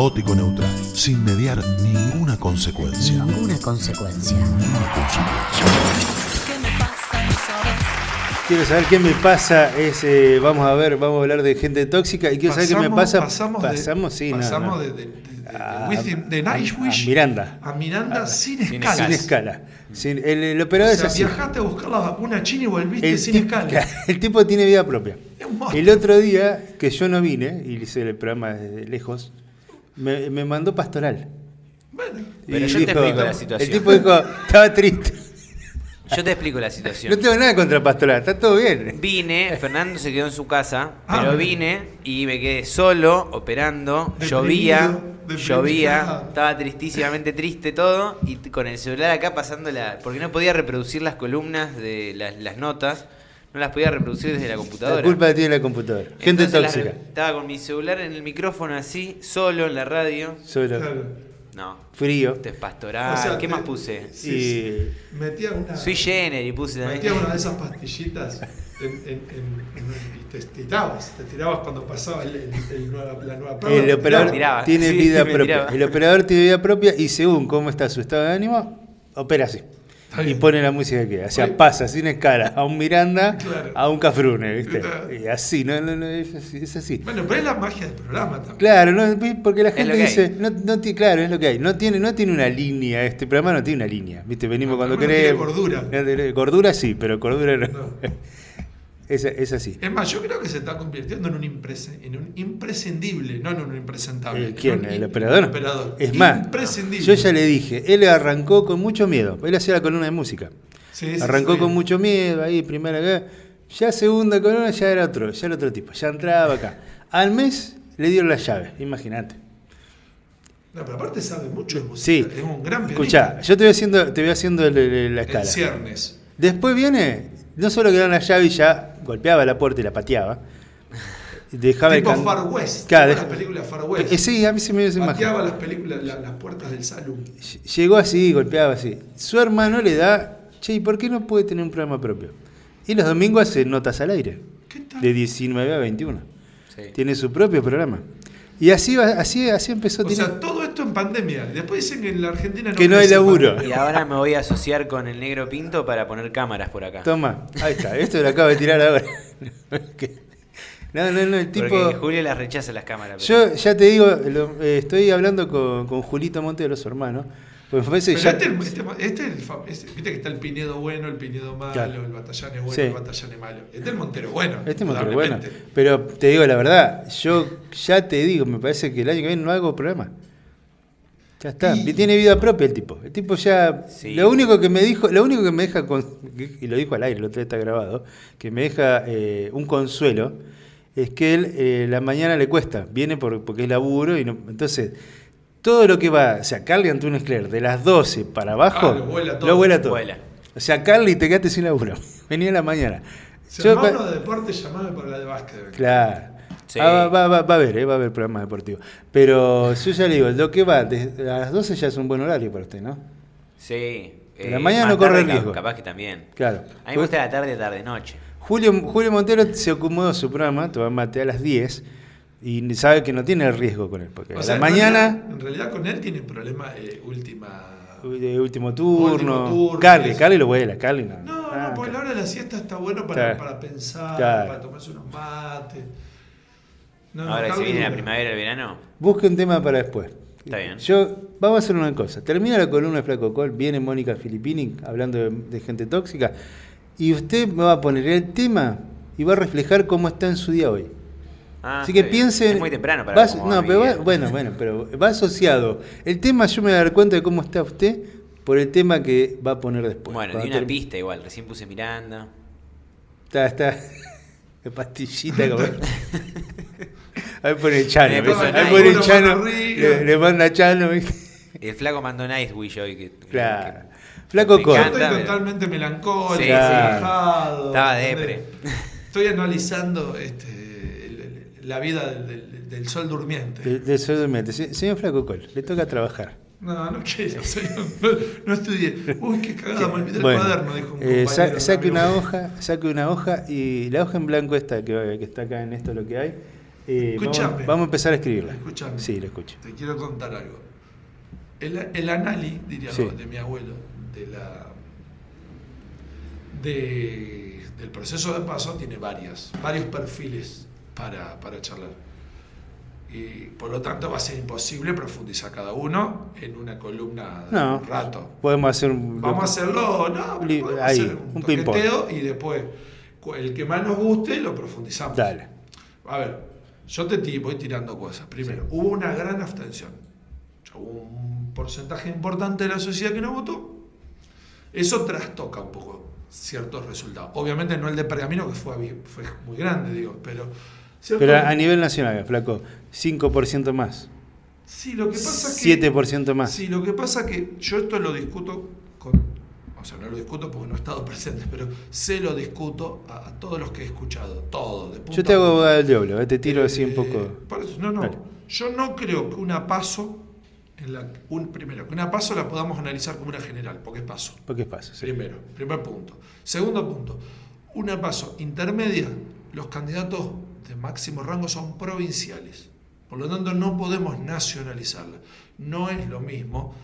caótico neutral, sin mediar ninguna consecuencia. Ninguna consecuencia. Ninguna consecuencia. Quiero saber qué me pasa. Es, eh, vamos a ver, vamos a hablar de gente tóxica. Y quiero saber qué me pasa. Pasamos, pasamos de, sí, pasamos no. de, de, de- A- de Within- de a- Nightwish a Miranda. a Miranda sin, sin escalas. Sin escala. Sin- el, el operador O sea, es así. viajaste a buscar la vacuna china y volviste El, sin escala. el tipo tiene vida propia. Es un monstruo. El otro día que yo no vine y hice el programa desde lejos, me, me mandó pastoral. Bueno, Pero yo te explico la situación. El tipo dijo, estaba triste. Yo te explico la No situación. tengo nada contra pastoral, está todo bien. Vine, Fernando se quedó en su casa, Ah, pero vine y me quedé solo, operando, Deprimido, llovía, deprimido. llovía, estaba tristísimamente triste todo, y con el celular acá pasando la... Porque no podía reproducir las columnas de las, las notas, no las podía reproducir desde la computadora. La culpa la tiene la computadora. Gente Entonces las- tóxica. estaba con mi celular en el micrófono así, solo en la radio. Solo. claro. No, Frío. esto es pastoral. O sea, ¿Qué te- más puse? Sí, Y- sí. Metía una, Soy Jenner y puse metía también. una de esas pastillitas en, en- en- en- y te tirabas. Te tirabas cuando pasaba el, el- el nueva- la nueva prueba. El operador tiraba. tiene Sí, vida propia. tiraba. El operador tiene vida propia y según cómo está su estado de ánimo, opera así. Y pone la música que. O sea, Oye. pasa sin escala a un Miranda, Claro. a un Cafrune, ¿viste? Claro. Y así, no, no, no, es así. Es así. Bueno, pero es la magia del programa también. Claro, no, porque la gente dice, no, no claro, es lo que hay. No tiene, no tiene una línea, este programa no tiene una línea. ¿Viste? Venimos No, cuando tiene cordura. No, Cordura sí, pero cordura no. Es, es así. Es más, yo creo que se está convirtiendo en un, imprese- en un imprescindible, no en un impresentable. Eh, ¿Quién? ¿El in- operador? operador. Es más, yo ya le dije, él arrancó con mucho miedo. Él hacía la columna de música. Sí, sí, Arrancó con mucho miedo ahí, primera vez. Ya segunda columna ya era otro, ya era otro tipo. Ya entraba acá. Al mes le dieron la llave, imagínate. No, pero aparte sabe mucho de música. Sí. Es un gran Escuchá, yo te voy haciendo, te voy haciendo el- el- la escala. ciernes. Después viene, no solo que era la llave y ya golpeaba la puerta y la pateaba. Dejaba tipo el can- Far West. Claro, tipo deja- la película Far West. Eh, sí, a mí se me dio esa imagen. Pateaba las películas, la- las puertas del salón. Llegó así, golpeaba así. Su hermano le da, che, ¿y por qué no puede tener un programa propio? Y los domingos hace notas al aire, ¿Qué tal? de 19 a 21. Sí. Tiene su propio programa. Y así va- así, así empezó. O tiene- sea, todo esto en pandemia. Después dicen que en la Argentina no Que no hay laburo. pandemia. Y ahora me voy a asociar con el negro pinto para poner cámaras por acá. Toma, ahí está, esto lo acabo de tirar ahora. no, no, no, el tipo... Porque Julio las rechaza las cámaras. Yo ya te digo, lo- eh, estoy hablando con, con Julito Monte de los hermanos. Pues ya- este, este, este es el fam- este- viste que está el Pinedo bueno, el Pinedo malo, Claro. el Batallán es bueno, Sí. el Batallán es malo. Este es el Montero bueno. Este es Montero bueno. Pero te digo la verdad, yo ya te digo, me parece que el año que viene no hago programa. Ya está. Y- Y tiene vida propia el tipo. El tipo ya. Sí. Lo único que me dijo, lo único que me deja, con, y lo dijo al aire, el otro día está grabado, que me deja eh, un consuelo, es que él eh, la mañana le cuesta. Viene por, porque es laburo y no, entonces. Todo lo que va, o sea, Carly Antunes Cler, de las 12 para abajo, Ah, lo vuela todo. lo vuela todo. Vuela. O sea, Carly, te quedaste sin laburo. Venía en la mañana. Si Yo- uno de deporte, llamame para la de básquet. Claro. Sí. Ah, va, va- va- va a haber, eh, va a haber programa deportivo. Pero yo ya le digo, lo que va, desde a las 12 ya es un buen horario para usted, ¿no? Sí. eh, En la mañana no corre riesgo. Capaz que también. Claro. A mí me gusta la tarde, tarde, noche. Julio, Julio Montero se acomodó su programa, toma mate a las 10, y sabe que no tiene el riesgo con él, porque O a sea, la en mañana, realidad- en realidad con él tiene problema eh, última. de último turno, Último turno, Carly. Carly lo vuela, Carly no. No, Ah, no, porque la hora de la siesta está bueno para, Claro. para pensar, Claro. para tomarse unos mates. No, Ahora que se viene la primavera, el verano. Busque un tema para después. Está bien. Yo, vamos a hacer una cosa. Termina la columna de Flaco Col, viene Mónica Filippini hablando de, de gente tóxica, y usted me va a poner el tema y va a reflejar cómo está en su día hoy. Ah, Así que piensen. Es muy temprano para No, pero va- bueno, bueno, pero va asociado. El tema, yo me voy a dar cuenta de cómo está usted por el tema que va a poner después. Bueno, di una term- pista igual. Recién puse Miranda. Está, está. De pastillita como. Ahí pone Chano. Ahí pone Chano. arriba. Le, le manda Chano. ¿viste? El flaco mandó Nightwish hoy. Que, Claro. que- Flaco encanta. estoy pero- totalmente melancólico, Sí, sí. relajado. Estaba depre. Estoy analizando este, la vida del, del- del sol durmiente. De, de sol durmiente. Se- Señor Flaco Col, le toca trabajar. No, no quiero, soy- no, no estudié. Uy, qué cagada, me olvidé Bueno, el cuaderno, dijo un eh, sa- saque una hoja, saque una hoja y la hoja en blanco esta que, que está acá en esto lo que hay, Eh, vamos, Escuchame. vamos a empezar a escribirla. Escuchame. Sí, lo escucho. Te quiero contar algo. El, el anali, diría Sí. de mi abuelo, de la de- del proceso de paso tiene varias, varios perfiles para, para charlar. Y por lo tanto va a ser imposible profundizar cada uno en una columna de No. un rato. Podemos hacer un. Vamos a hacerlo, no, Li- ahí, hacer un un toqueteo y después el que más nos guste lo profundizamos. Dale. A ver, yo te voy tirando cosas. Primero, hubo una gran abstención. Hubo un porcentaje importante de la sociedad que no votó. Eso trastoca un poco ciertos resultados. Obviamente no el de Pergamino, que fue, fue muy grande, digo, pero... Pero a nivel nacional, flaco, 5% más. Sí, lo que pasa es que... 7% más. Sí, lo que pasa que yo esto lo discuto con... O sea, no lo discuto porque no he estado presente, pero se lo discuto a, a todos los que he escuchado, todos. de punta Yo te hago abogado del diablo, eh, te tiro así un Eh, poco. por eso, no, no. Yo no creo que una paso, en la, un, primero, que una paso la podamos analizar como una general, porque es paso. ¿Por qué pasa? Sí. Primero, primer punto. Segundo punto, una paso intermedia, los candidatos de máximo rango son provinciales. Por lo tanto, no podemos nacionalizarla. No es lo mismo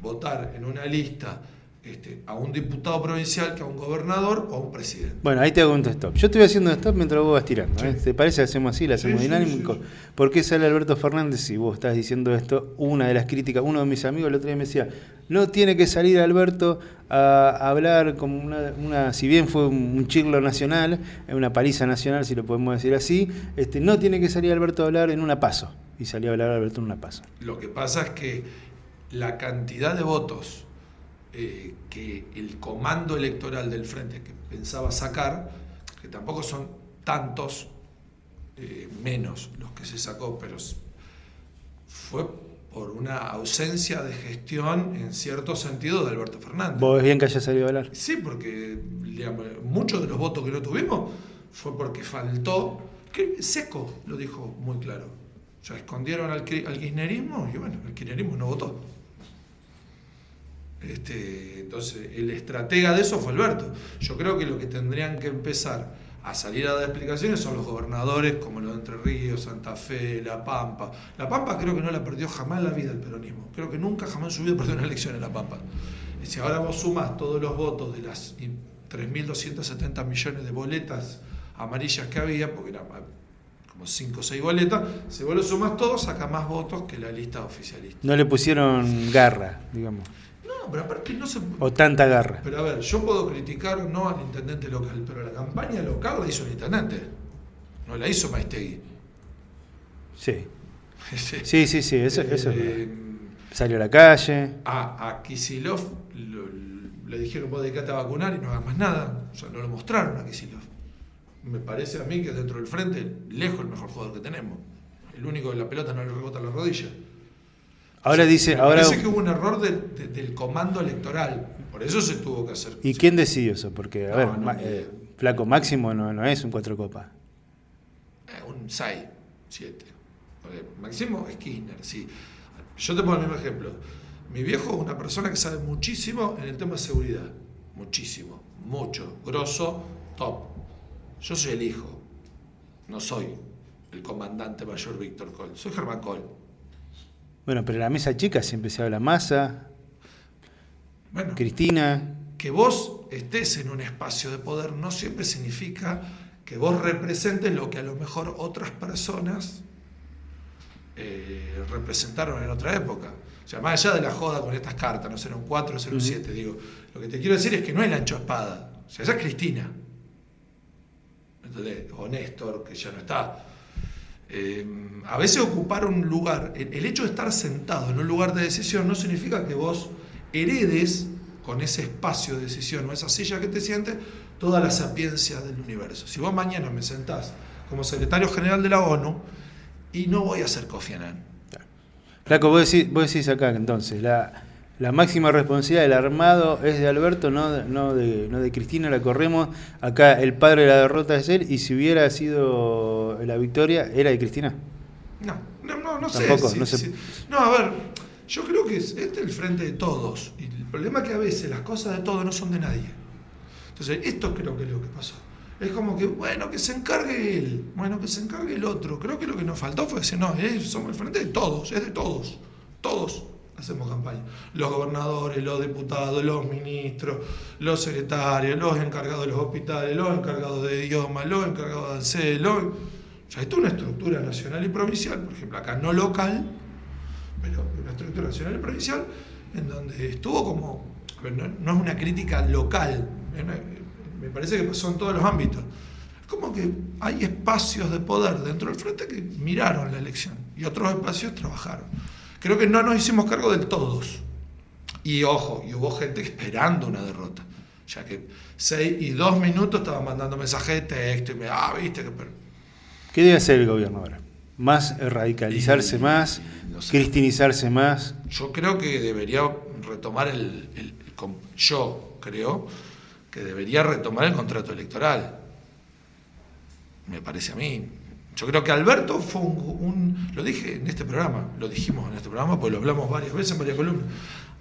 votar en una lista este, a un diputado provincial que a un gobernador o a un presidente. Bueno, ahí te hago un stop. Yo estoy haciendo un stop mientras vos vas tirando. ¿eh? ¿Te parece? Hacemos así, la hacemos sí, dinámico. sí. ¿Por qué sale Alberto Fernández si vos estás diciendo esto? Una de las críticas, uno de mis amigos el otro día me decía, no tiene que salir Alberto a hablar como una, una- si bien fue un, un chirlo nacional, una paliza nacional, si lo podemos decir así, este, no tiene que salir Alberto a hablar en una paso. Y salió a hablar Alberto en una paso. Lo que pasa es que la cantidad de votos eh, que el comando electoral del frente que pensaba sacar, que tampoco son tantos eh, menos los que se sacó, pero fue por una ausencia de gestión en cierto sentido de Alberto Fernández. ¿Vos ves bien que haya salido a hablar? Sí, porque digamos, muchos de los votos que no tuvimos fue porque faltó, que Seco lo dijo muy claro. O sea, escondieron al, al kirchnerismo y bueno, el kirchnerismo no votó. Este, entonces, el estratega de eso fue Alberto. Yo creo que lo que tendrían que empezar a salir a dar explicaciones son los gobernadores como los de Entre Ríos, Santa Fe, La Pampa. La Pampa creo que no la perdió jamás en la vida el peronismo. Creo que nunca jamás en su vida perdió una elección en La Pampa. Si ahora vos sumas todos los votos de las in- 3.270 millones de boletas amarillas que había, porque eran ah, como 5 o 6 boletas, si vos lo sumas todos, saca más votos que la lista oficialista. No le pusieron garra, digamos. No, pero aparte no se... O tanta garra. Pero a ver, yo puedo criticar o no al intendente local, pero la campaña local la hizo el intendente, no la hizo Maistegui. Sí. Sí, sí, sí, eso, eso es verdad. Eh, Salió a la calle. a, a Kisilov lo- le dijeron vos dedicate a vacunar y no hagas más nada. O sea, no lo mostraron a Kisilov. Me parece a mí que dentro del frente, lejos el mejor jugador que tenemos. El único que la pelota no le rebota la rodilla. Ahora O sea, dice, me ahora. Parece que hubo un error de- de- del comando electoral. Por eso se tuvo que hacer. ¿Y quién decidió eso? Porque, a No, ver, no, ma- no. eh, Flaco Máximo no, no es un cuatro copas. Eh, un 6, 7. Máximo es Kirchner, sí. Yo te pongo el mismo ejemplo. Mi viejo es una persona que sabe muchísimo en el tema de seguridad. Muchísimo. Mucho. Grosso, top. Yo soy el hijo. No soy el comandante mayor Víctor Col. Soy Germán Col. Bueno, pero la mesa chica siempre se habla Massa, Bueno, Cristina. que vos estés en un espacio de poder no siempre significa que vos representes lo que a lo mejor otras personas eh, representaron en otra época. O sea, más allá de la joda con estas cartas, no será un 4 o será un 7, digo, lo que te quiero decir es que no es la ancho espada, o sea, ella es Cristina. ¿Entendés? O Néstor, que ya no está. Eh, a veces ocupar un lugar, el, hecho de estar sentado en un lugar de decisión no significa que vos heredes con ese espacio de decisión o esa silla que te sientes toda la sapiencia del universo. Si vos mañana me sentás como secretario general de la ONU y no voy a ser Kofi Annan. Flaco, vos vos decís acá entonces, la, la máxima responsabilidad del armado es de Alberto, no, de- no, de, no de Cristina, la corremos. Acá el padre de la derrota es él, y si hubiera sido la victoria, era de Cristina. No, no, no, no sé. Tampoco, no, a ver, yo creo que es, este es el frente de todos. Y el problema es que a veces las cosas de todos no son de nadie. Entonces, esto creo que es lo que pasó. Es como que, bueno, que se encargue él, bueno, que se encargue el otro. Creo que lo que nos faltó fue decir, no, es, somos el frente de todos, es de todos, todos hacemos campaña. Los gobernadores, los diputados, los ministros, los secretarios, los encargados de los hospitales, los encargados de idiomas, los encargados de ANSE, los... Esto es una estructura nacional y provincial, por ejemplo, acá no local, pero una estructura nacional y provincial, en donde estuvo como, no, no es una crítica local, una- me parece que pasó en todos los ámbitos. Es como que hay espacios de poder dentro del frente que miraron la elección y otros espacios trabajaron. Creo que no nos hicimos cargo de todos. Y ojo, y hubo gente esperando una derrota. Ya que seis y dos minutos estaban mandando mensajes de texto y me, ah, viste que... ¿Qué debe hacer el gobierno ahora? ¿Más radicalizarse Y- más? no sé. ¿Cristinizarse más? Yo creo que debería retomar el, el- el com- yo creo que debería retomar el contrato electoral. Me parece a mí. Yo creo que Alberto fue un, un- lo dije en este programa, lo dijimos en este programa, pues lo hablamos varias veces en varias columnas.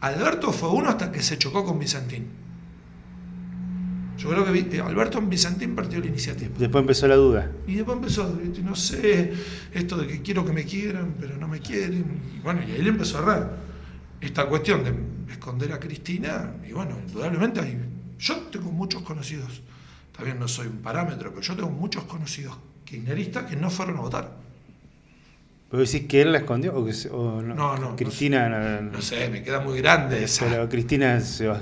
Alberto fue uno hasta que se chocó con Vicentín. Yo creo que eh, Alberto en Vicentín partió la iniciativa. Después empezó la duda. Y después empezó, ¿viste? no sé, esto de que quiero que me quieran, pero no me quieren. Y bueno, y ahí le empezó a errar. Esta cuestión de esconder a Cristina, y bueno, indudablemente hay. Yo tengo muchos conocidos, también no soy un parámetro, pero yo tengo muchos conocidos kirchneristas que no fueron a votar. ¿Pero decís que él la escondió o, que se- o no? No, no, Cristina, no, no- No sé, me queda muy grande esa. pero Cristina se, va-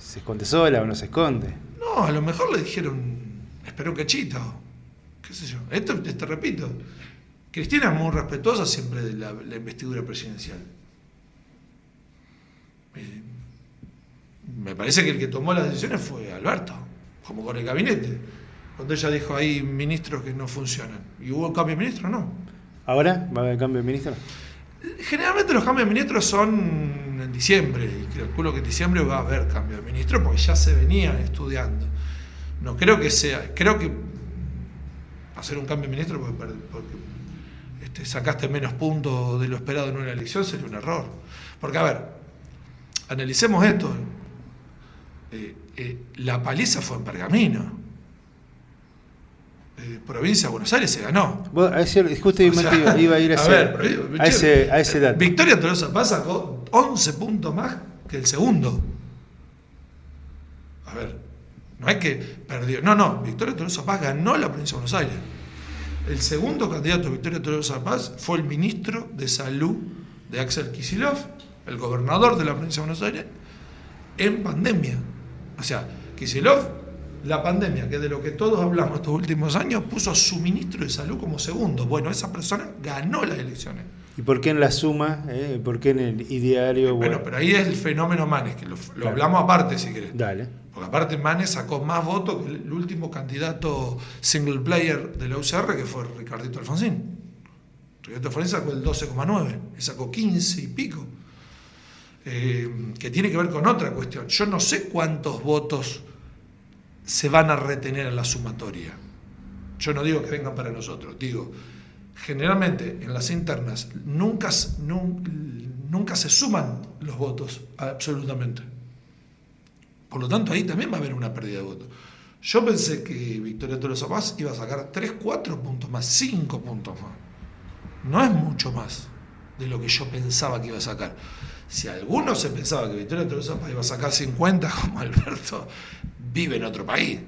se esconde sola o no se esconde. No, a lo mejor le dijeron, espero que chito, qué sé yo. Esto te, te repito, Cristina es muy respetuosa siempre de la, la investidura presidencial. Eh, Me parece que el que tomó las decisiones fue Alberto, como con el gabinete. Cuando ella dijo hay ministros que no funcionan. ¿Y hubo cambio de ministro? No. ¿Ahora va a haber cambio de ministro? Generalmente los cambios de ministros son en diciembre, y calculo que en diciembre va a haber cambio de ministro porque ya se venían estudiando. No creo que sea, creo que hacer un cambio de ministro porque, este, sacaste menos puntos de lo esperado en una elección sería un error. Porque, a ver, analicemos esto. Eh, eh, la paliza fue en Pergamino. Eh, provincia de Buenos Aires se ganó. Justo O sea, iba- a ir a, ese, ver, a, ese, a ese dato. Victoria Tolosa Paz sacó 11 puntos más que el segundo. A ver, no es que perdió. No, no, Victoria Tolosa Paz ganó la provincia de Buenos Aires. El segundo candidato a Victoria Tolosa Paz fue el ministro de Salud de Axel Kisilov, el gobernador de la provincia de Buenos Aires, en pandemia. O sea, Kisilov, la pandemia, que de lo que todos hablamos estos últimos años, puso a su ministro de Salud como segundo. Bueno, esa persona ganó las elecciones. ¿Y por qué en la suma? eh? ¿Por qué en el ideario? Bueno, Bueno, pero ahí es el fenómeno Manes, que lo, lo Claro. hablamos aparte si querés. Dale. Porque aparte Manes sacó más votos que el último candidato single player de la UCR, que fue Ricardito Alfonsín. Ricardito Alfonsín sacó el 12,9, y sacó 15 y pico. Eh, que tiene que ver con otra cuestión. Yo no sé cuántos votos se van a retener en la sumatoria. Yo no digo que vengan para nosotros, digo, generalmente en las internas nunca, nunca se suman los votos, absolutamente. Por lo tanto, ahí también va a haber una pérdida de votos. Yo pensé que Victoria Tolosa Paz iba a sacar 3, 4 puntos más, 5 puntos más. No es mucho más de lo que yo pensaba que iba a sacar. Si alguno se pensaba que Victoria Tolosa iba a sacar 50 como Alberto, vive en otro país.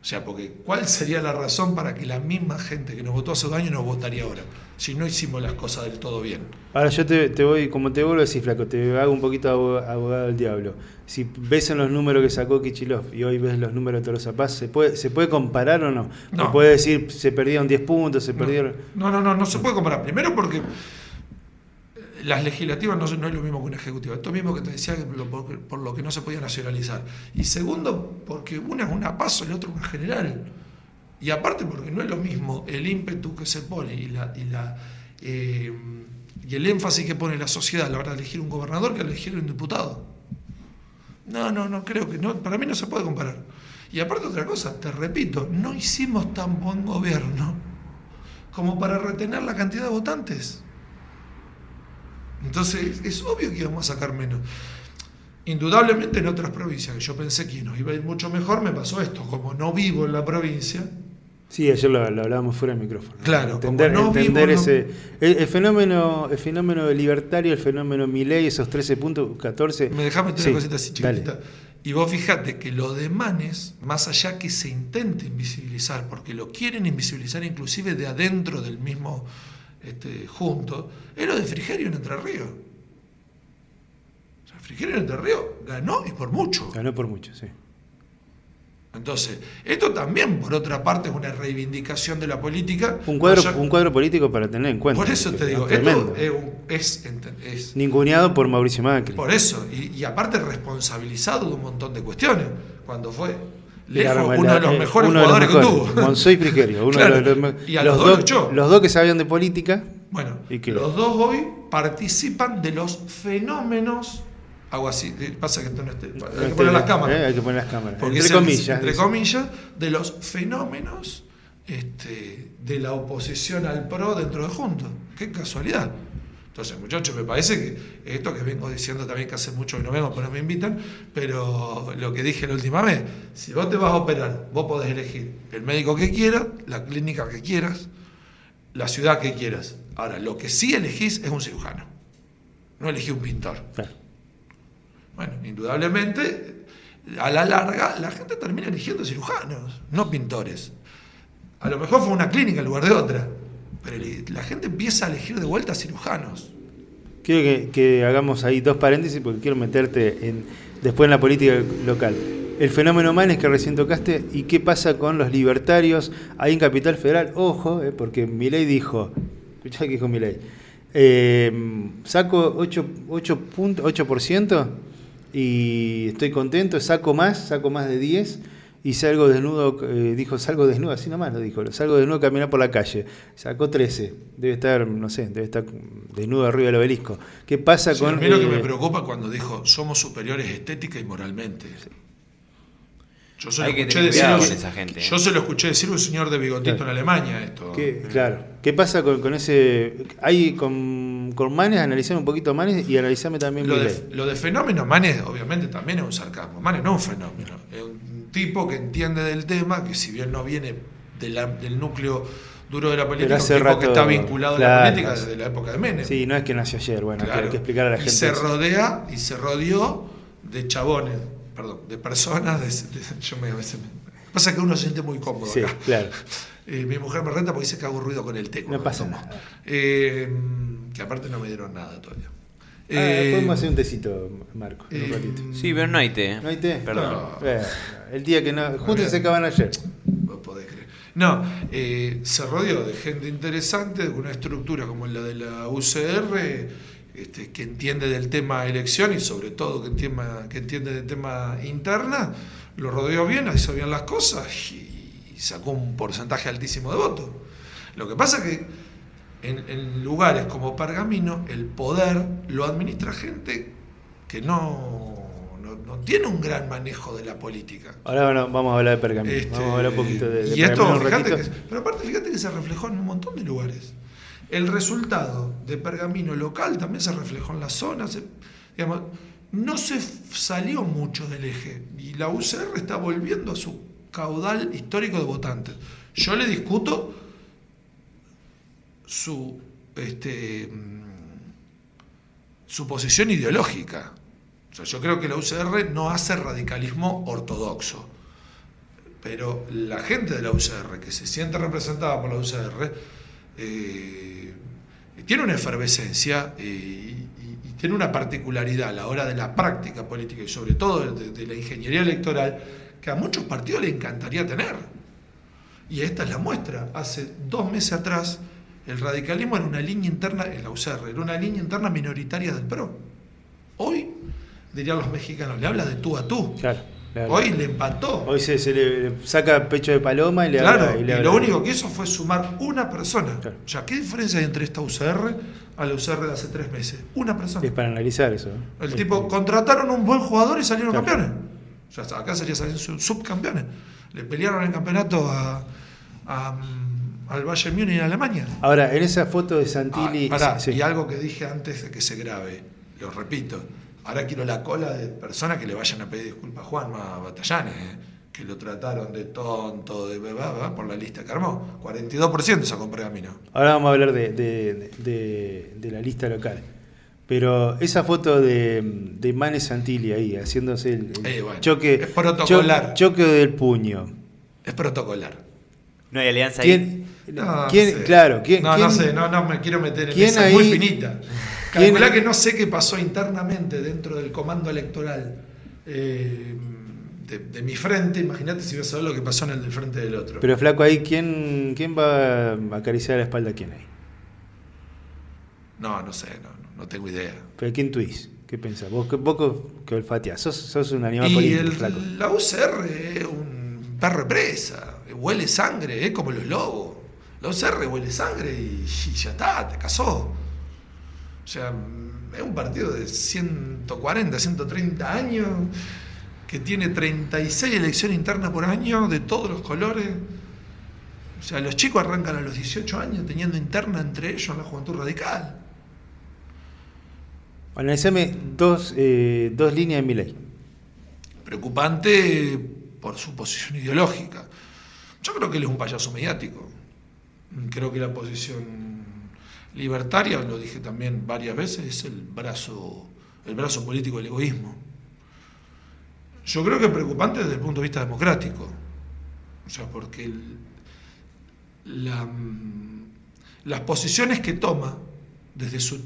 O sea, porque ¿cuál sería la razón para que la misma gente que nos votó hace dos años nos votaría ahora? Si no hicimos las cosas del todo bien. Ahora yo te, te voy, como te vuelvo a decir, flaco, te hago un poquito abo- abogado del diablo. Si ves en los números que sacó Kichilov y hoy ves los números de Tolosa Paz, ¿se puede, ¿se puede comparar o no? No. ¿O puede decir se perdieron 10 puntos, se perdieron... No, no, no, no se puede comparar. Primero porque las legislativas no, es lo mismo que una ejecutiva. Esto mismo que te decía, que lo- por, lo que no se podía nacionalizar. Y segundo, porque una es una paso y la otra una general. Y aparte porque no es lo mismo el ímpetu que se pone y, eh, el énfasis que pone la sociedad a la hora de elegir un gobernador que elegir un diputado. No, no, no creo que no, para mí no se puede comparar. Y aparte otra cosa, te repito, no hicimos tan buen gobierno como para retener la cantidad de votantes. Entonces, es obvio que íbamos a sacar menos. Indudablemente en otras provincias, que yo pensé que nos iba a ir mucho mejor, me pasó esto. Como no vivo en la provincia, Sí, ayer lo, lo hablábamos fuera del micrófono. Claro, entender, como no entender vivo, no- ese. El, el fenómeno, el fenómeno libertario, el fenómeno Milei, esos 13 puntos, 14. me dejás meter Sí, una cosita así dale. chiquitita. Y vos fijate que lo de Manes, más allá que se intente invisibilizar, porque lo quieren invisibilizar inclusive de adentro del mismo este, junto, es lo de Frigerio en Entre Ríos. O sea, Frigerio en Entre Ríos ganó y por mucho. Ganó por mucho, sí. Entonces, esto también, por otra parte, es una reivindicación de la política. Un cuadro, un cuadro político para tener en cuenta. por eso te Es digo, tremendo. esto es, un- es, es- Ninguneado por Mauricio Macri. por eso, y, y aparte responsabilizado de un montón de cuestiones, cuando fue La- uno la- de los eh, mejores uno de los jugadores mejores. que tuvo. Monzó y Frigerio. Uno Claro, de los, y a los los dos los dos que sabían de política. Bueno, ¿Y qué? los dos hoy participan de los fenómenos. Hago así, eh, pasa que esto no esté. Hay que poner las cámaras. Eh, hay que poner las cámaras. Porque entre el- comillas. entre comillas, de los fenómenos este, de la oposición al PRO dentro de Juntos. Qué casualidad. Entonces, muchachos, me parece que esto que vengo diciendo también que hace mucho que no vengo, pero no me invitan, pero lo que dije la última vez, si vos te vas a operar, vos podés elegir el médico que quieras, la clínica que quieras, la ciudad que quieras. Ahora, lo que sí elegís es un cirujano. No elegí un pintor. Claro. Bueno, indudablemente, a la larga, la gente termina eligiendo cirujanos, no pintores. A lo mejor fue una clínica en lugar de otra, pero la gente empieza a elegir de vuelta cirujanos. Quiero que, hagamos ahí dos paréntesis porque quiero meterte después en la política local. El fenómeno Manes que recién tocaste y qué pasa con los libertarios ahí en Capital Federal. Ojo, eh, porque Milei dijo, escuchá que dijo Milei, eh, saco 8, 8, punto- 8% y estoy contento, saco más, saco más de 10 y salgo desnudo, eh, dijo, salgo desnudo, así nomás lo dijo, salgo desnudo a caminar por la calle. Sacó 13, debe estar, no sé, debe estar desnudo arriba del obelisco. ¿Qué pasa Sí, con...? a mí lo que eh, me preocupa cuando dijo somos superiores estética y moralmente. Yo se lo Hay que escuché decir esa gente, ¿eh? Yo se lo escuché decir un señor de bigotito Claro. en Alemania esto. ¿Qué, claro. ¿Qué pasa con, con ese...? Hay con, con Manes, analizar un poquito Manes y analizarme también Lo de, lo de fenómeno, Manes obviamente también es un sarcasmo. Manes no es un fenómeno, es un tipo que entiende del tema, que si bien no viene de la- del núcleo duro de la política, un tipo que está vinculado a la claro, política desde la época de Menem. Sí, no es que nació ayer, bueno, hay que- Claro. hay que explicar a la y gente. se eso. rodea y se rodeó de chabones, perdón, de personas. De, de- yo me, a veces me- pasa que uno se siente muy cómodo Sí, acá. claro. Eh, mi mujer me renta porque dice que hago ruido con el té. No pasa nada. Eh, que aparte no me dieron nada todavía. Ah, Eh, podemos hacer un tecito, Marco, en un eh, ratito. Sí, pero no hay té. ¿No hay té? Perdón. No. Bueno, el día que no... Justo se acaban ayer. Vos podés creer. No, eh, se rodeó de gente interesante, de una estructura como la de la UCR, este, que entiende del tema elección y sobre todo que entiende, que entiende del tema interna, lo rodeó bien, hizo bien las cosas y, sacó un porcentaje altísimo de votos. Lo que pasa que en, en lugares como Pergamino el poder lo administra gente que no, no, no tiene un gran manejo de la política. Ahora bueno, vamos a hablar de Pergamino. Este, vamos a hablar un poquito de, de y esto, fíjate que, pero aparte, fíjate que se reflejó en un montón de lugares. El resultado de Pergamino local también se reflejó en la zona. se- digamos, no se salió mucho del eje y la UCR está volviendo a su caudal histórico de votantes. Yo le discuto su, este, mm, su posición ideológica. Yo creo que la UCR no hace radicalismo ortodoxo. Pero la gente de la UCR, que se siente representada por la UCR, eh, tiene una efervescencia eh, y, y tiene una particularidad a la hora de la práctica política y sobre todo de, de la ingeniería electoral que a muchos partidos le encantaría tener. Y esta es la muestra. Hace dos meses atrás el radicalismo era una línea interna, en la UCR, era una línea interna minoritaria del PRO. Hoy, dirían los mexicanos, le habla de tú a tú. Claro, claro. Hoy le empató. Hoy se, se le le saca pecho de paloma y le Claro, habla. y, le habla. lo único que hizo fue sumar una persona. Claro. O sea, ¿qué diferencia hay entre esta UCR a la UCR de hace tres meses? Una persona. Es para analizar eso. El tipo, contrataron un buen jugador y salieron Claro. campeones. O sea, acá sería salir subcampeones. Le pelearon el campeonato a, a, mm, al Bayern Múnich en Alemania. Ahora, en esa foto de Ah, Santilli. pará, sí, sí. Y algo que dije antes de que se grabe, lo repito. Ahora quiero la cola de personas que le vayan a pedir disculpas a Juanma Batallanes, eh, que lo trataron de tonto, de bebé, por la lista que armó. 42% sacó Pergamino. Ahora vamos a hablar de, de- de- de la lista local. Pero esa foto de, de Mane Santilli ahí, haciéndose el, el Eh, bueno, choque, es protocolar. cho- choque del puño. Es protocolar. No hay alianza ahí. No, quién- no sé. Claro, ¿quién? No, quién- no sé, no, no me quiero meter en esa, es muy ahí- finita. quién- Calculá que no sé qué pasó internamente dentro del comando electoral eh, de, de mi frente. Imagínate si vas a ver lo que pasó en el del frente del otro. Pero flaco ahí, ¿quién, quién va a acariciar la espalda a quién ahí? No, no sé, no, no- tengo idea. ¿Pero quién tuís? ¿Qué pensás? Vos, que- vos que- que olfateás, sos, sos un animal Y político, el- flaco. la UCR es un perro presa, huele sangre, es como los lobos. La UCR huele sangre y, y ya está, te casó. O sea, es un partido de 140, 130 años, que tiene 36 elecciones internas por año, de todos los colores. O sea, los chicos arrancan a los 18 años teniendo interna entre ellos la juventud radical. Analizame dos, eh, dos líneas de mi ley. preocupante por su posición ideológica. Yo creo que él es un payaso mediático. Creo que la posición libertaria, lo dije también varias veces, es el brazo, el brazo político del egoísmo. Yo creo que es preocupante desde el punto de vista democrático. O sea, porque mm, las posiciones que toma desde su,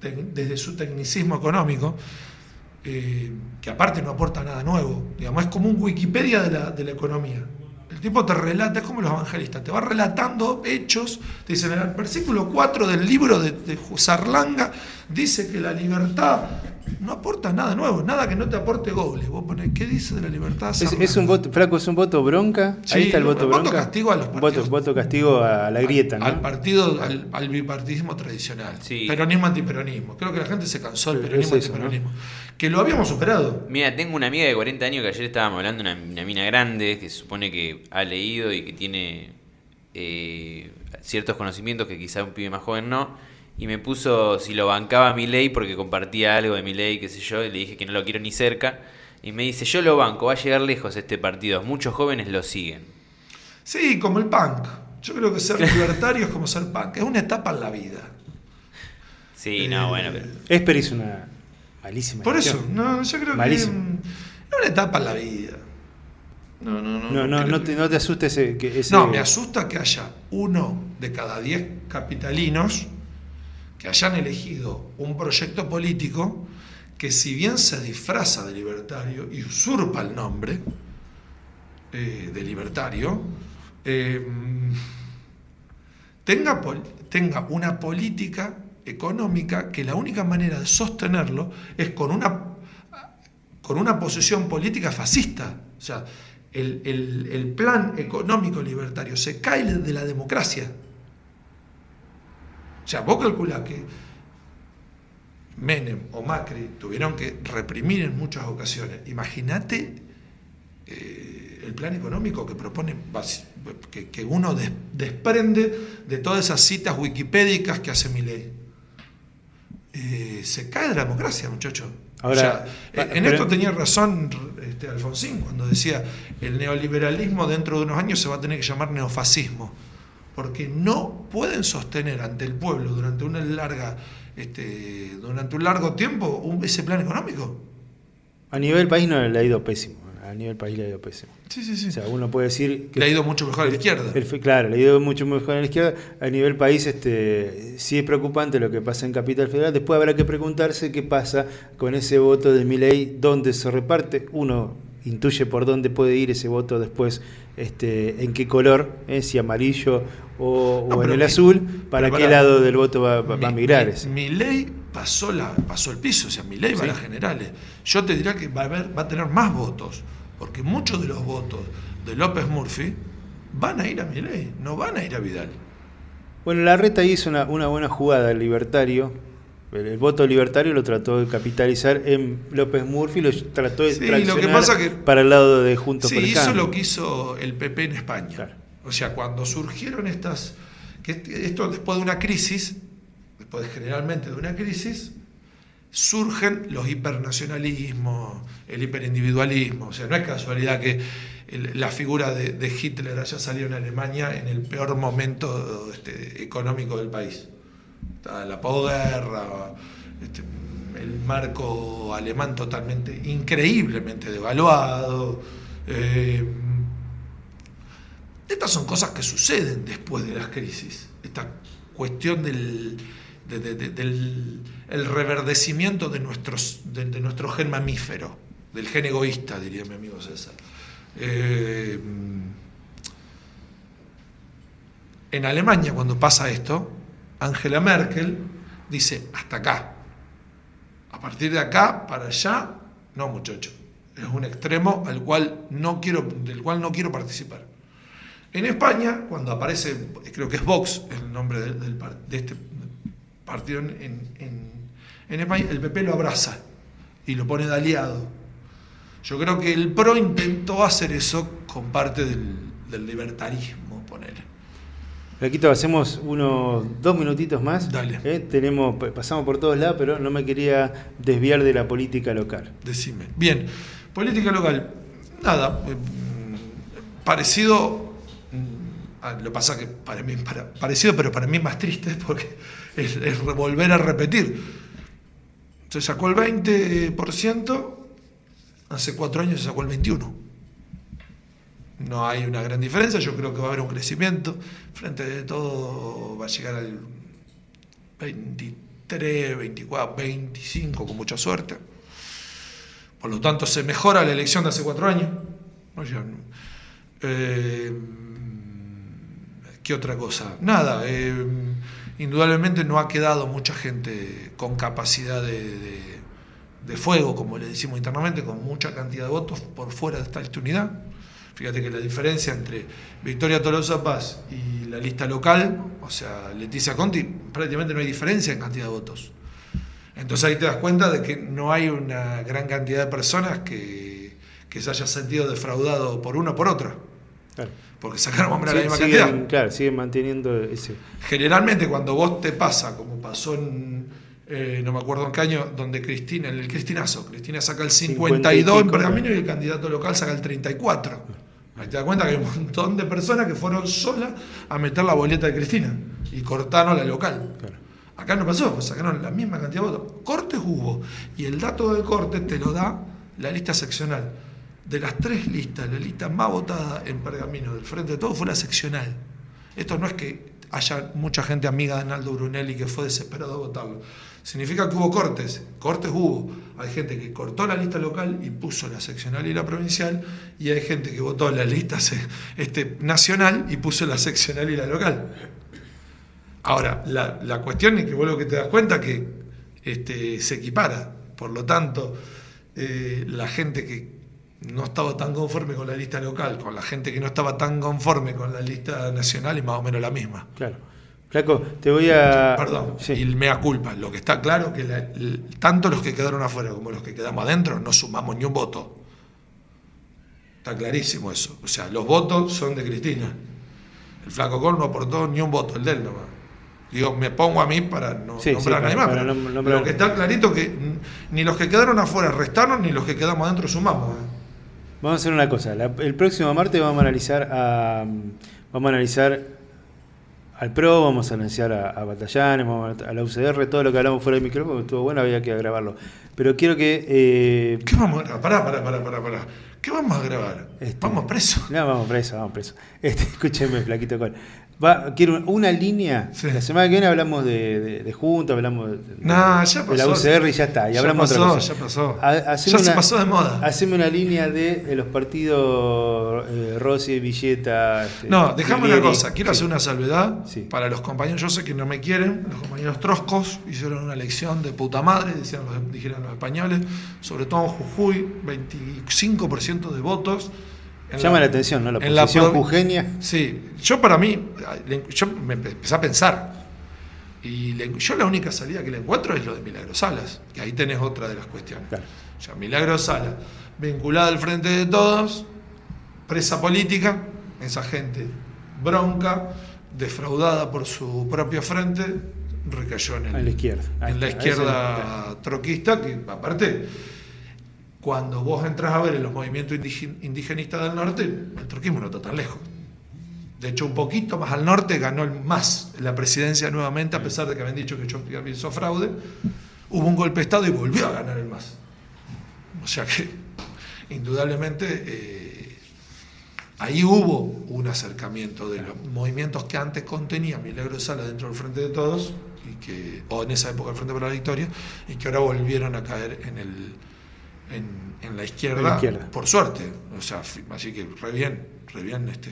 desde su tecnicismo económico eh, que aparte no aporta nada nuevo. Digamos, es como un Wikipedia de la, de la economía. El tipo te relata, es como los evangelistas, te va relatando hechos. Te dicen, en el versículo 4 del libro de, de Sarlanga, dice que la libertad no aporta nada nuevo, nada que no te aporte goles. Vos ponés, ¿qué dice de la libertad? Es, un voto, flaco, es un voto bronca. Sí, Ahí está el voto voto bronca. castigo a los voto, partidos. voto castigo a la grieta, ¿no? Al partido, al, al bipartidismo tradicional. Sí. Peronismo, antiperonismo. Creo que la gente se cansó del Pero peronismo, es eso, ¿no? antiperonismo. Que lo habíamos superado. Mira, tengo una amiga de 40 años que ayer estábamos hablando, una, una mina grande, que se supone que ha leído y que tiene eh, ciertos conocimientos que quizá un pibe más joven no, y me puso si lo bancaba mi ley porque compartía algo de mi ley, qué sé yo, y le dije que no lo quiero ni cerca, y me dice, yo lo banco, va a llegar lejos este partido, muchos jóvenes lo siguen. Sí, como el punk. Yo creo que ser libertario es como ser punk. Es una etapa en la vida. Sí, no, bueno, pero... Esper hizo una malísima Por eso, no, yo creo Malísimo. que es una etapa en la vida. No, no, no. No, no, no te, no te asustes ese, que ese- No, me asusta que haya uno de cada diez capitalinos que hayan elegido un proyecto político que si bien se disfraza de libertario y usurpa el nombre eh, de libertario, eh, tenga, tenga una política económica que la única manera de sostenerlo es con una, con una posición política fascista. O sea, el- el plan económico libertario se cae de la democracia. O sea, vos calculás que Menem o Macri tuvieron que reprimir en muchas ocasiones. Imagínate eh, el plan económico que propone, que, que uno des- desprende de todas esas citas wikipédicas que hace mi ley. se cae de la democracia, muchacho. Ahora, pa- en esto tenía razón este, Alfonsín cuando decía el neoliberalismo dentro de unos años se va a tener que llamar neofascismo, porque no pueden sostener ante el pueblo durante una larga, este, durante un largo tiempo un- ese plan económico. A nivel país no le ha ido pésimo. A nivel país le ha ido pésimo. Sí, sí, sí. O sea, uno puede decir que Le ha ido mucho mejor a la izquierda. El claro, le ha ido mucho mejor a la izquierda. A nivel país, este, sí es preocupante lo que pasa en Capital Federal. Después habrá que preguntarse qué pasa con ese voto de Milei, dónde se reparte. Uno intuye por dónde puede ir ese voto después, este, en qué color, eh, si amarillo o, No, o en el mi- azul, para qué lado del voto va, a Mi- migrar mi- ese. Mi ley pasó, la, pasó el piso, o sea, mi ley va a las generales. Yo te diría que va a, haber, va a tener más votos, porque muchos de los votos de López Murphy van a ir a mi ley, no van a ir a Vidal. Bueno, la reta hizo una, una buena jugada el libertario. El, el voto libertario lo trató de capitalizar en López Murphy, lo trató de Sí, lo que traccionar pasa que- para el lado de Juntos Sí, por el hizo lo que hizo el PP en España. Claro. O sea, cuando surgieron estas, que esto después de una crisis, después generalmente de una crisis, surgen los hipernacionalismos, el hiperindividualismo. O sea, no es casualidad que el- la figura de, de Hitler haya salido en Alemania en el peor momento este, económico del país. La posguerra, este, el marco alemán totalmente, increíblemente devaluado. eh, estas son cosas que suceden después de las crisis. Esta cuestión del, de- de- de- del el reverdecimiento de, nuestros, de nuestro gen mamífero, del gen egoísta, diría mi amigo César. Eh, en Alemania, cuando pasa esto, Angela Merkel dice, hasta acá. A partir de acá, para allá, no muchacho. Es un extremo al cual no quiero, del cual no quiero participar. En España, cuando aparece, creo que es Vox, el nombre par- de, este partido en, en- España, el PP lo abraza y lo pone de aliado. Yo creo que el PRO intentó hacer eso con parte del, del libertarismo, ponele. Flaquito, hacemos unos dos minutitos más. Dale. Eh, Tenemos, pasamos por todos lados, pero no me quería desviar de la política local. Decime. Bien, política local. Nada, eh, parecido. mm, ah, Lo pasa que para mí, para- parecido, pero para mí más triste porque es, es volver a repetir. Se sacó el 20%, hace cuatro años se sacó el 21%. No hay una gran diferencia, yo creo que va a haber un crecimiento. Frente de todo va a llegar al 23, 24, 25 con mucha suerte. Por lo tanto, se mejora la elección de hace cuatro años. Eh, ¿Qué otra cosa? Nada, eh, indudablemente no ha quedado mucha gente con capacidad de, de- de fuego, como le decimos internamente, con mucha cantidad de votos por fuera de esta unidad. Fíjate que la diferencia entre Victoria Tolosa Paz y la lista local, o sea, Leticia Conti, prácticamente no hay diferencia en cantidad de votos. Entonces ahí te das cuenta de que no hay una gran cantidad de personas que, que se haya sentido defraudado por una o por otra, Claro. porque sacaron hombre a la Sí, misma siguen, cantidad. claro, siguen manteniendo ese. Generalmente cuando vos te pasa, como pasó en, eh, no me acuerdo en qué año, donde Cristina, en el Cristinazo, Cristina saca el 52 en 55, Pergamino y el candidato local saca el 34. Ahí te das cuenta que hay un montón de personas que fueron solas a meter la boleta de Cristina y cortaron la local. Claro. Acá no pasó, pues sacaron la misma cantidad de votos. Cortes hubo. Y el dato del corte te lo da la lista seccional. De las tres listas, la lista más votada en Pergamino del Frente de Todos fue la seccional. Esto no es que haya mucha gente amiga de Naldo Brunelli que fue desesperado a votarlo. Significa que hubo cortes. Cortes hubo. Hay gente que cortó la lista local y puso la seccional y la provincial. Y hay gente que votó la lista este, nacional y puso la seccional y la local. Ahora, la, la cuestión es que vos lo que te das cuenta que este, se equipara. Por lo tanto, eh, la gente que no estaba tan conforme con la lista local, con la gente que no estaba tan conforme con la lista nacional, es más o menos la misma. Claro. Flaco, te voy a. Perdón, Sí. y mea culpa. Lo que está claro que la- el- tanto los que quedaron afuera como los que quedamos adentro no sumamos ni un voto. Está clarísimo eso. O sea, los votos son de Cristina. El flaco Col no aportó ni un voto, el de él nomás. Digo, me pongo a mí para no Sí, nombrar sí, a nadie más. pero Lo que está clarito que mm, ni los que quedaron afuera restaron, ni los que quedamos adentro sumamos. ¿eh? Vamos a hacer una cosa. La- el próximo martes vamos a analizar a, vamos a analizar al PRO, vamos a analizar a, a Batallanes, vamos a, a la UCR, todo lo que hablamos fuera del micrófono, estuvo bueno, había que grabarlo. Pero quiero que. eh, ¿Qué vamos a grabar? Pará, pará, pará, pará, pará. ¿Qué vamos a grabar? Este- Vamos preso. No, vamos preso, vamos preso. Este, escúcheme, flaquito col. Va, quiero una línea. Sí. La semana que viene hablamos de, de, de Junta, hablamos de, No, ya de la. UCR y ya está. Y Ya hablamos de pasó, otra cosa. ya pasó. Ha- Ya se pasó de moda. Haceme una línea de, los partidos eh, Rossi, Villeta. este, No, déjame una cosa, quiero Sí. hacer una salvedad Sí. para los compañeros, yo sé que no me quieren, los compañeros troscos hicieron una elección de puta madre, decían los, dijeron los españoles, sobre todo en Jujuy, 25% de votos. En Llama la atención, ¿no? La en la posición provi- jujeña. Sí, yo para mí, yo me empe- empecé a pensar, y le- yo la única salida que le encuentro es lo de Milagro Salas, que ahí tenés otra de las cuestiones. Claro. Ya, Milagro Salas, vinculada al frente de todos, presa política, esa gente bronca, defraudada por su propio frente, recayó en, el- A la izquierda. En la izquierda troquista, que aparte, cuando vos entras a ver en los movimientos indigenistas del norte, el troquismo no está tan lejos. De hecho, un poquito más al norte ganó el MAS la presidencia nuevamente, a pesar de que habían dicho que Chomsky hizo fraude. Hubo un golpe de Estado y volvió a ganar el MAS. O sea que, indudablemente, eh, ahí hubo un acercamiento de los movimientos que antes contenía Milagro Sala dentro del Frente de Todos, y que, o en esa época el Frente para la Victoria, y que ahora volvieron a caer en, el, en, en la, izquierda, En la izquierda. por suerte. O sea, así que re bien, re bien. Este,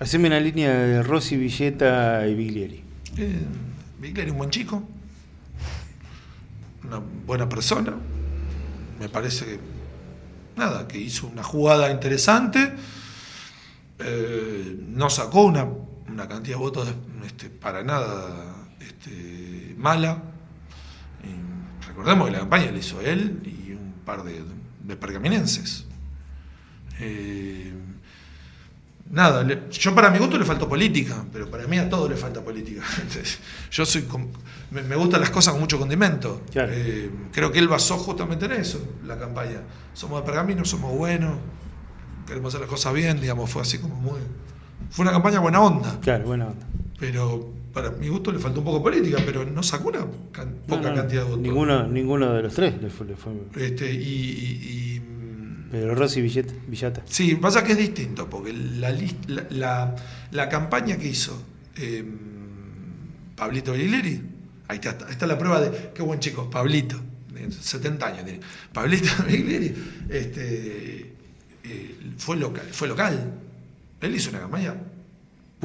Haceme una línea de Rossi, Villeta y Biglieri. eh, Bigler es un buen chico, una buena persona. Me parece que, nada, que hizo una jugada interesante. Eh, no sacó una, una cantidad de votos este, para nada este, mala. Y recordemos que la campaña la hizo él y par de, de pergaminenses. Eh, Nada, yo para mi gusto le faltó política, pero para mí a todo le falta política. Entonces, yo soy me, me gustan las cosas con mucho condimento. Claro. Eh, creo que él basó justamente en eso, la campaña. Somos de pergamino, somos buenos, queremos hacer las cosas bien, digamos, fue así como muy... Fue una campaña buena onda, Claro, buena onda. pero para mi gusto le faltó un poco de política, pero no sacó una can- poca no, cantidad de votos. Ninguno, ninguno de los tres le fue. le fue- Este, y, y- Rossi, Villeta, Villata. Sí, pasa que es distinto, porque la, la, la- la campaña que hizo eh, Pablito Biglieri, ahí está, ahí está la prueba de qué buen chico, Pablito, de 70 años tiene. Pablito Biglieri este, eh, fue, local, fue local. Él hizo una campaña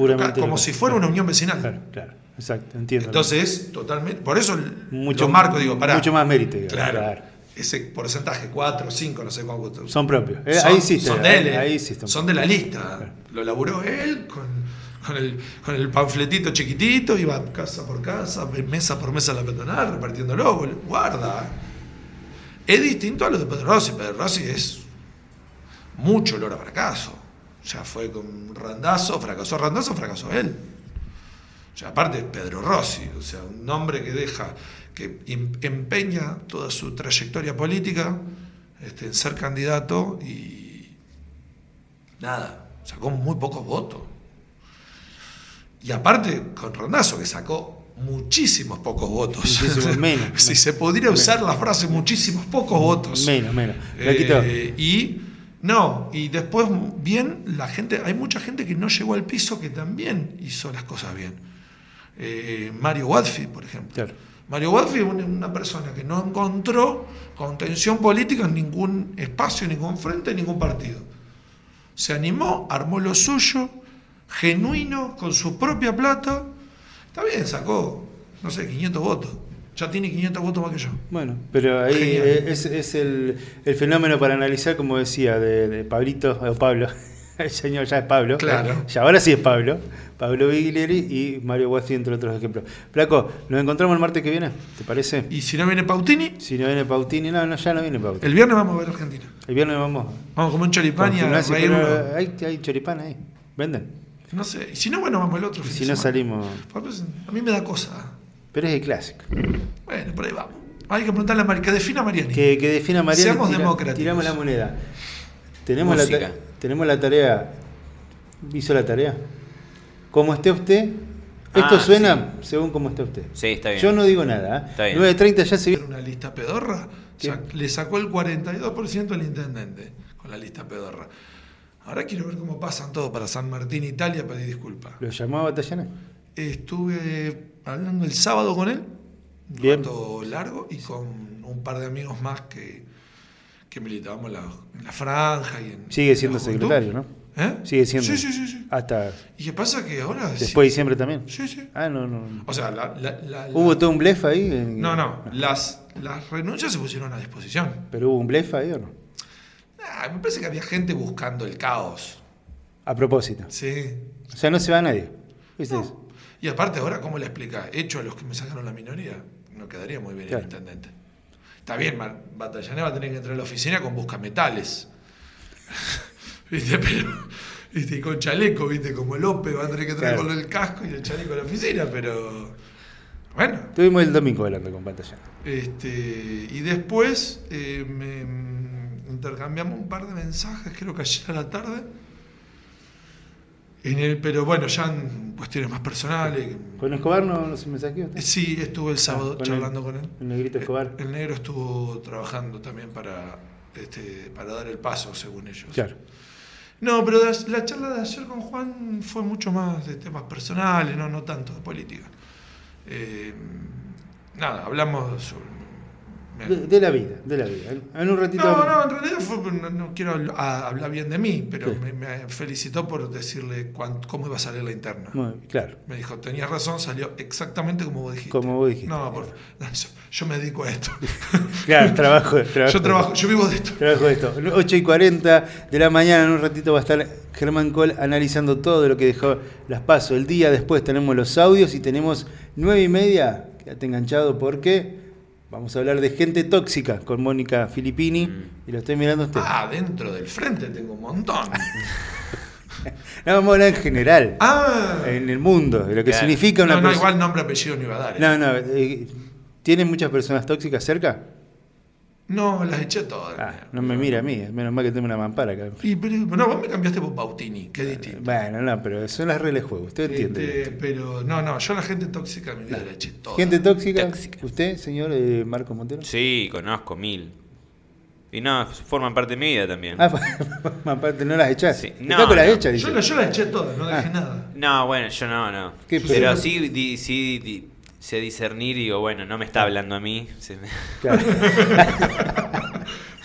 Puramente. local, como local. si fuera una unión vecinal. Claro, claro. Exacto, entiendo. Entonces, totalmente. Por eso mucho, lo marco, digo. Mucho más mérito. digamos, Claro. Ese porcentaje, 4, 5, no sé cuánto. Son propios. Eh, Son- ahí sí son de él, ahí- eh. ahí sí están. son de la lista. Lo laburó él con, con el, con el panfletito chiquitito, iba casa por casa, mesa por mesa a la peatonal, repartiéndolo. Guarda. Es distinto a lo de Pedro Rossi. Pedro Rossi es mucho olor a fracaso. Sea, fue con Randazo, fracasó Randazo, fracasó él. O sea, aparte Pedro Rossi, o sea, un hombre que deja, que em- empeña toda su trayectoria política este, en ser candidato y nada, sacó muy pocos votos. Y aparte con Rondazo, que sacó muchísimos pocos votos. Muchísimos menos. si se pudiera usar la frase muchísimos pocos votos. Menos, menos. Eh, y no, y después bien, la gente, hay mucha gente que no llegó al piso que también hizo las cosas bien. Eh, Mario Wadfi, por ejemplo. Claro. Mario Wadfi es una, una persona que no encontró contención política en ningún espacio, en ningún frente, en ningún partido. Se animó, armó lo suyo, genuino, con su propia plata. Está bien, sacó, no sé, 500 votos. Ya tiene 500 votos más que yo. Bueno, pero ahí es, es el, el fenómeno para analizar, como decía, de, de Pablito, o Pablo. El señor ya es Pablo. Claro. Ya ahora sí es Pablo. Pablo Biglieri y Mario Guasti, entre otros ejemplos. Flaco, nos encontramos el martes que viene, ¿te parece? Y si no viene Pautini, Si no viene Pautini, no, no, ya no viene Pautini. el viernes vamos a ver Argentina. El viernes vamos Vamos a comer un choripán y a hay, hay choripán ahí. Venden. No sé, y si no, bueno, vamos el otro. Y si no semana. salimos. A mí me da cosa. Pero es el clásico. Bueno, por ahí vamos. Hay que preguntarle a Mari, que defina a Mariani. Que, que defina Mariana. Seamos democráticos. Tiramos la moneda. Tenemos la, Música. tenemos la tarea. ¿Hizo la tarea? Como esté usted. Esto Ah, suena según como esté usted. Sí, está bien. Yo no digo nada. ¿eh? Está bien. 9.30 ya se Era una lista pedorra. Le sacó el 42% al intendente con la lista pedorra. Ahora quiero ver cómo pasan todo para San Martín, Italia, pedir disculpas. ¿Lo llamó a Batallana? Estuve hablando el sábado con él, un rato largo, y con un par de amigos más que, que militábamos en la, en la franja. Y en, Sigue siendo en secretario, ¿no? ¿Eh? Sigue siendo. Sí, sí, sí. sí. Hasta ¿Y qué pasa? Que ahora. después de diciembre también. Sí, sí. Ah, no, no. O sea, la, la- la- la- ¿Hubo todo un blef ahí? En- No, no. Las, las renuncias se pusieron a disposición. ¿Pero hubo un blef ahí o no? Ah, me parece que había gente buscando el caos. A propósito. Sí. O sea, no se va nadie. ¿Viste No. Y aparte, ahora, ¿cómo le explica? Hecho a los que me sacaron la minoría, no quedaría muy bien Claro. el intendente. Está bien, Batallané va a tener que entrar a la oficina con buscametales. ¿Viste? Pero. ¿Viste? Y con chaleco, ¿viste? Como López va a tener que entrar Claro. con el casco y el chaleco a la oficina, pero. Bueno, Estuvimos el domingo hablando con pantalla. este, y después eh, me, intercambiamos un par de mensajes, creo que ayer a la tarde. En el, pero bueno, ya en cuestiones más personales. ¿Con Escobar no, no se mensajeó usted? Eh, Sí, estuve el sábado Ah, con charlando el- con él. el negrito Escobar. El, el negro estuvo trabajando también para, este, para dar el paso, según ellos. Claro. No, pero la, la charla de ayer con Juan fue mucho más de temas personales, no, no tanto de política. Eh, nada, hablamos sobre... De, de la vida, de la vida. En un ratito. no, no, en realidad fue, no, no quiero hablar bien de mí, pero Sí. me, me felicitó por decirle cómo iba a salir la interna. Muy- claro. Me dijo, tenías razón, salió exactamente como vos dijiste. Como vos dijiste. No, por, yo, yo me dedico a esto. Claro, trabajo, trabajo. yo trabajo, yo vivo de esto. Trabajo de esto. 8 y 40 de la mañana, en un ratito va a estar Germán Cole analizando todo lo que dejó las pasos. El día después tenemos los audios y tenemos 9 y media. Quédate enganchado porque vamos a hablar de gente tóxica con Mónica Filippini. Y lo estoy mirando a usted. Ah, dentro del frente tengo un montón. No, vamos a hablar en general, Ah, en el mundo, de lo que Claro. significa una no, no, persona. igual nombre, apellido no iba a dar. ¿eh? No, no. eh, ¿Tienen muchas personas tóxicas cerca? No, las eché todas. Ah, no me mira a mí, menos mal que tengo una mampara acá. Y, pero, no, vos me cambiaste por Bautini, qué distinto. Bueno, no, pero son las reglas de juego, usted entiende. Este, pero no, no, yo la gente tóxica mi vida la eché toda. Gente tóxica, Tóxica. ¿usted, señor eh, Marco Montero? Sí, conozco mil. Y no, forman parte de mi vida también. Ah, aparte no las echás. Sí. No, con las no. hechas, yo, yo las eché todas, no dejé Ah. nada. No, bueno, yo no, no. ¿Qué, pero pero- sí, di- sí di- sé discernir y digo, bueno, no me está hablando a mí. se me- Claro,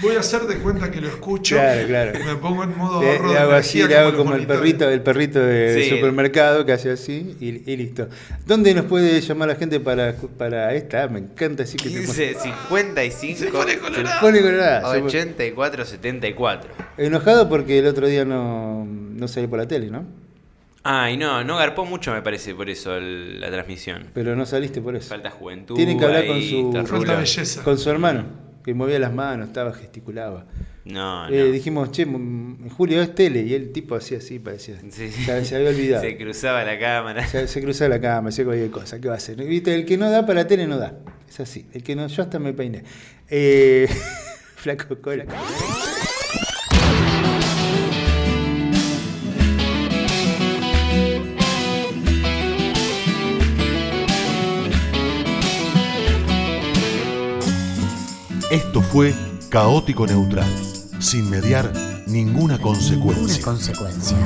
Voy a hacer de cuenta que lo escucho. Claro, claro. y Me pongo en modo le, ahorro le de hago así, le hago como el perrito, el perrito de, de Sí. supermercado que hace así y, y listo. ¿Dónde nos puede llamar la gente para, para esta? Me encanta así que te 15, 55, Se pone se pone colorada. Se- 84, 74. Enojado porque el otro día no, no salí por la tele, ¿no? Ah, y no, no garpó mucho me parece por eso el- la transmisión. Pero no saliste por eso. Falta juventud. Tiene que hablar con ahí, su- está Falta rulo. belleza. Con su hermano, que movía las manos, estaba, gesticulaba. No, no. Eh, dijimos, che, m- en Julio es tele, y el tipo hacía así, parecía. Sí. Se, se había olvidado. Se cruzaba la cámara. Se, se cruzaba la cama, hacía cualquier cosa, ¿qué va a hacer? ¿Viste? El que no da para tele no da. Es así. El que no, yo hasta me peiné. Eh, flaco cola. Esto fue Caótico Neutral, sin mediar ninguna Ninguna consecuencia. consecuencia.